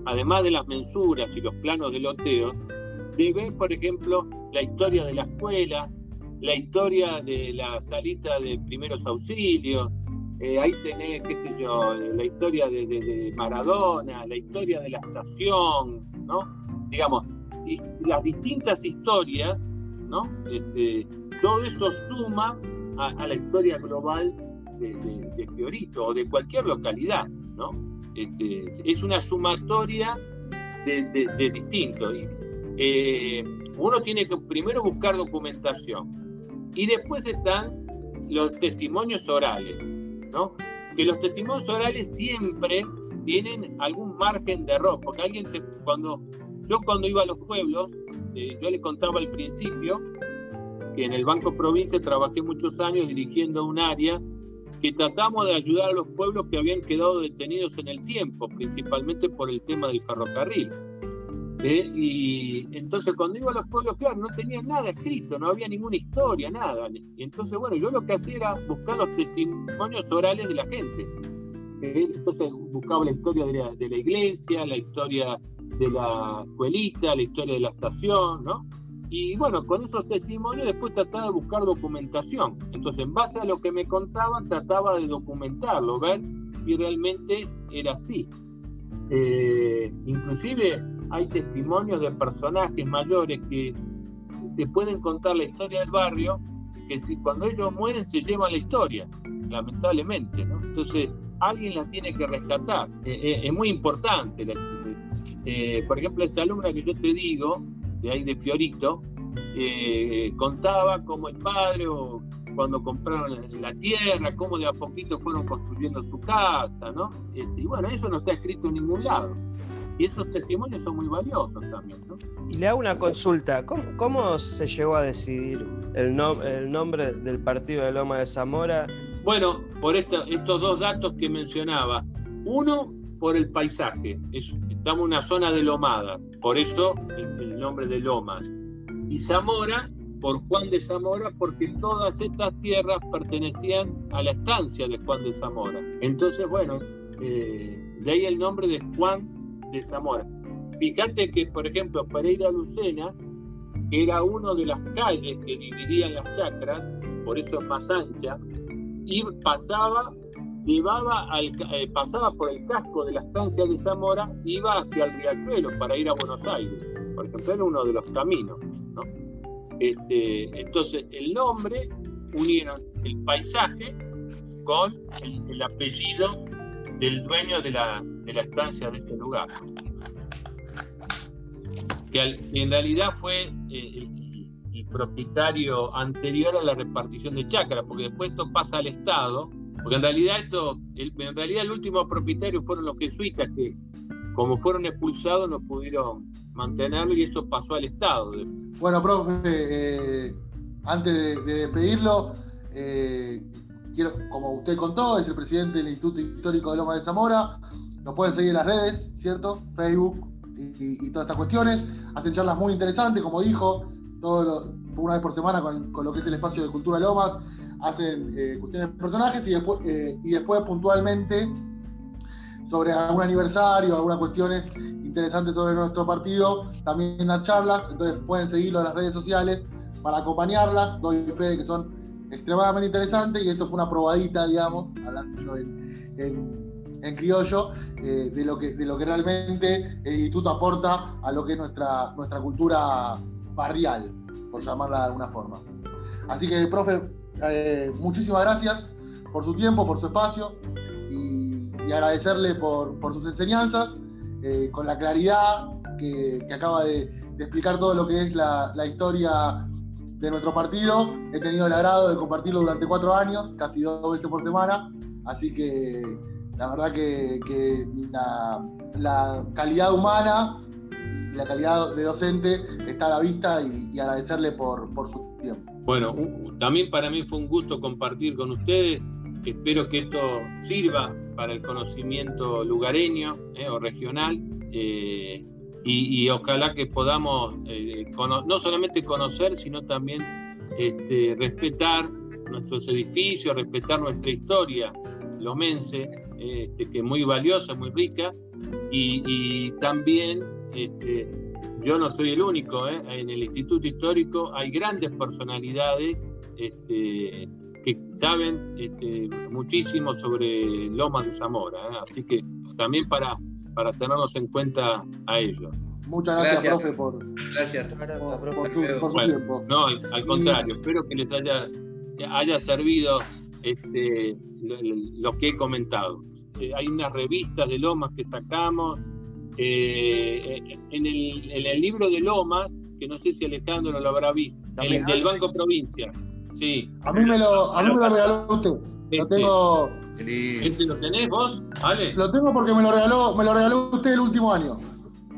además de las mensuras y los planos de loteo, de ver, por ejemplo, la historia de la escuela, la historia de la salita de primeros auxilios, eh, ahí tenés, qué sé yo, la historia de, Maradona, la historia de la estación, ¿no? Digamos, y las distintas historias, ¿no? Este, todo eso suma a, la historia global de, Fiorito o de cualquier localidad, ¿no? Este, es una sumatoria de, distintos. Eh, uno tiene que primero buscar documentación y después están los testimonios orales que los testimonios orales siempre tienen algún margen de error, porque alguien te, cuando yo cuando iba a los pueblos, eh, yo le contaba al principio que en el Banco Provincia trabajé muchos años dirigiendo un área que tratamos de ayudar a los pueblos que habían quedado detenidos en el tiempo, principalmente por el tema del ferrocarril. ¿Eh? Y entonces cuando iba a los pueblos, claro, no tenía nada escrito, no había ninguna historia, nada. Y entonces, bueno, yo lo que hacía era buscar los testimonios orales de la gente. ¿eh? Entonces buscaba la historia de la, iglesia, la historia de la escuelita, la historia de la estación, ¿no? Y bueno, con esos testimonios después trataba de buscar documentación. Entonces, en base a lo que me contaban, trataba de documentarlo, ver si realmente era así. Eh, inclusive hay testimonios de personajes mayores que te pueden contar la historia del barrio, que si cuando ellos mueren se llevan la historia, lamentablemente. Entonces, alguien la tiene que rescatar. Eh, eh, es muy importante. Eh, por ejemplo, esta alumna que yo te digo, de ahí de Fiorito, contaba cómo el padre cuando compraron la tierra, cómo de a poquito fueron construyendo su casa, ¿no? Este, y bueno, eso no está escrito en ningún lado. Y esos testimonios son muy valiosos también. ¿no? Y le hago una consulta. ¿Cómo, se llegó a decidir el, el, nombre del partido de Loma de Zamora? Bueno, por estos dos datos que mencionaba. Uno, por el paisaje. estamos en una zona de lomadas, por eso el, nombre de Lomas. Y Zamora, por Juan de Zamora, porque todas estas tierras pertenecían a la estancia de Juan de Zamora. Entonces, bueno, eh, de ahí el nombre de Juan de Zamora. Fíjate que, por ejemplo, Pereira Lucena, que era uno de las calles que dividían las chacras, por eso es más ancha, y pasaba, llevaba al, eh, pasaba por el casco de la estancia de Zamora, iba hacia el Riachuelo para ir a Buenos Aires, por ejemplo, era uno de los caminos. ¿no? Este, entonces, el nombre unieron el paisaje con el apellido del dueño de la, de la estancia de este lugar. Que en realidad fue eh, el, propietario anterior a la repartición de chacra, porque después esto pasa al Estado, porque en realidad esto, en realidad el último propietario fueron los jesuitas que como fueron expulsados no pudieron mantenerlo y eso pasó al Estado. Bueno, profe, eh, antes de, despedirlo, eh, como usted contó, es el presidente del Instituto Histórico de Loma de Zamora, nos pueden seguir en las redes, ¿cierto? Facebook y, todas estas cuestiones. Hacen charlas muy interesantes, como dijo, todo una vez por semana con, lo que es el espacio de Cultura Lomas. Hacen eh, cuestiones de personajes y después, eh, y después puntualmente sobre algún aniversario, algunas cuestiones interesantes sobre nuestro partido, también dan charlas, entonces pueden seguirlo en las redes sociales para acompañarlas. Doy fe de que son extremadamente interesantes y esto fue una probadita, digamos, hablando en en criollo eh, de, lo que, realmente el instituto aporta a lo que es nuestra, nuestra cultura barrial, por llamarla de alguna forma. Así que, profe, eh, muchísimas gracias por su tiempo, por su espacio y, agradecerle por, sus enseñanzas, eh, con la claridad que, acaba de, explicar todo lo que es la historia de nuestro partido. He tenido el agrado de compartirlo durante cuatro años, casi dos veces por semana, así que la verdad que, la, calidad humana la calidad de docente está a la vista y, agradecerle por, su tiempo. Bueno, también para mí fue un gusto compartir con ustedes. Espero que esto sirva para el conocimiento lugareño eh, o regional eh, y, ojalá que podamos eh, no solamente conocer, sino también este, respetar nuestros edificios, respetar nuestra historia lomense, este, que es muy valiosa, muy rica, y, también este, yo no soy el único, ¿eh? en el Instituto Histórico hay grandes personalidades este, que saben este, muchísimo sobre Lomas de Zamora, ¿eh? así que también para, para tenernos en cuenta a ellos. Muchas gracias, profe, por, gracias. por, su, tiempo. No, al, contrario, espero que les haya, haya servido este, lo, que he comentado. Eh, hay unas revistas de Lomas que sacamos. Eh, en, el, libro de Lomas, que no sé si Alejandro lo habrá visto, el del Banco Provincia. Sí. A mí me lo, a mí me lo regaló usted. Lo este. tengo. ¿Este lo tenés vos? ¿Ale? Lo tengo porque me lo regaló, me lo regaló usted el último año.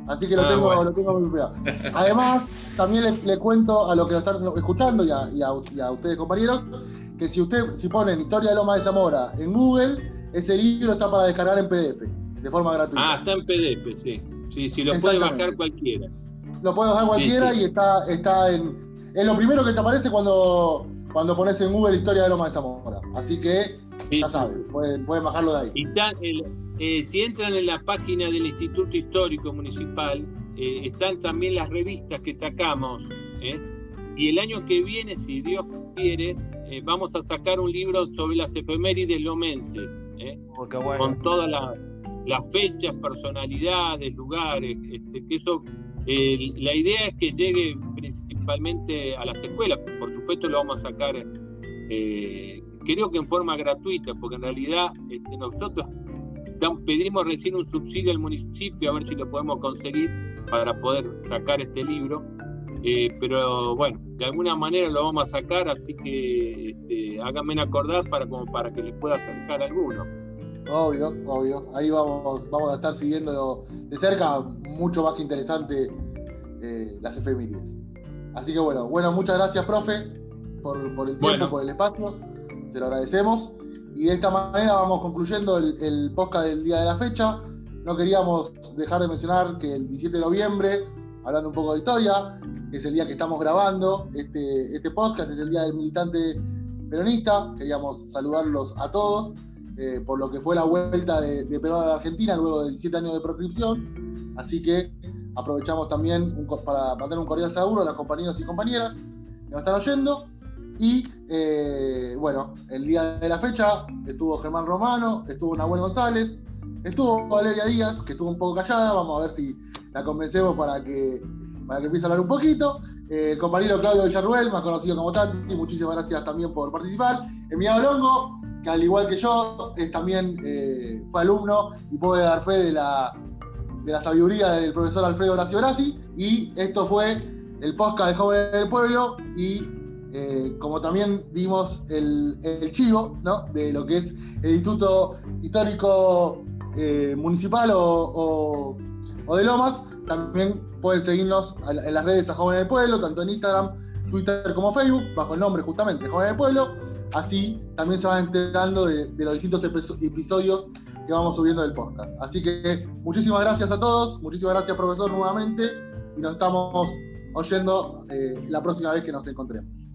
Así que lo, ah, tengo, lo tengo muy cuidado. Además, también le, cuento a los que lo están escuchando y a, y a ustedes, compañeros, que si usted si ponen Historia de Loma de Zamora en Google, ese libro está para descargar en PDF, de forma gratuita. Ah, está en PDF, sí. Sí, sí, lo puede bajar cualquiera. Lo puede bajar cualquiera y está, está en. Es lo primero que te aparece cuando, cuando pones en Google Historia de Loma de Zamora. Así que, ya saben, pueden, bajarlo de ahí. Eh, si entran en la página del Instituto Histórico Municipal, eh, están también las revistas que sacamos. ¿eh? Y el año que viene, si Dios quiere, eh, vamos a sacar un libro sobre las efemérides lomenses, ¿eh? oh, con todas las fechas, personalidades, lugares, este, que eso, la idea es que llegue principalmente a las escuelas, por supuesto lo vamos a sacar, eh, creo que en forma gratuita, porque en realidad este, nosotros pedimos recién un subsidio al municipio a ver si lo podemos conseguir para poder sacar este libro eh, pero bueno, de alguna manera lo vamos a sacar, así que este, háganme acordar para, como para que les pueda acercar alguno. Obvio, obvio. Ahí vamos, vamos a estar siguiendo de cerca, mucho más que interesante eh, las efemérides. Así que bueno, bueno, muchas gracias, profe, por, el tiempo, por el espacio. Te lo agradecemos. Y de esta manera vamos concluyendo el, podcast del día de la fecha. No queríamos dejar de mencionar que el 17 de noviembre, hablando un poco de historia, es el día que estamos grabando este, este podcast, es el día del militante peronista. Queríamos saludarlos a todos eh, por lo que fue la vuelta de, Perón a la Argentina luego de 17 años de proscripción. Así que aprovechamos también para mantener un cordial saludo a los compañeros y compañeras que nos están oyendo. Y eh, bueno, el día de la fecha estuvo Germán Romano, estuvo Nahuel González, estuvo Valeria Díaz, que estuvo un poco callada. Vamos a ver si la convencemos para que para que empiece a hablar un poquito. Eh, el compañero Claudio Villarruel, más conocido como Tanti, muchísimas gracias también por participar. Emiliano Longo, que al igual que yo, es también eh, fue alumno y puede dar fe de la, de la sabiduría del profesor Alfredo Horacio Grassi. Y esto fue el podcast de Jóvenes del Pueblo y eh, como también vimos el, el, chivo ¿no? de lo que es el Instituto Histórico Municipal o, o de Lomas, también pueden seguirnos en las redes a Jóvenes del Pueblo, tanto en Instagram, Twitter como Facebook, bajo el nombre justamente Jóvenes del Pueblo. Así también se van enterando de, los distintos episodios que vamos subiendo del podcast. Así que muchísimas gracias a todos, muchísimas gracias profesor nuevamente y nos estamos oyendo eh, la próxima vez que nos encontremos.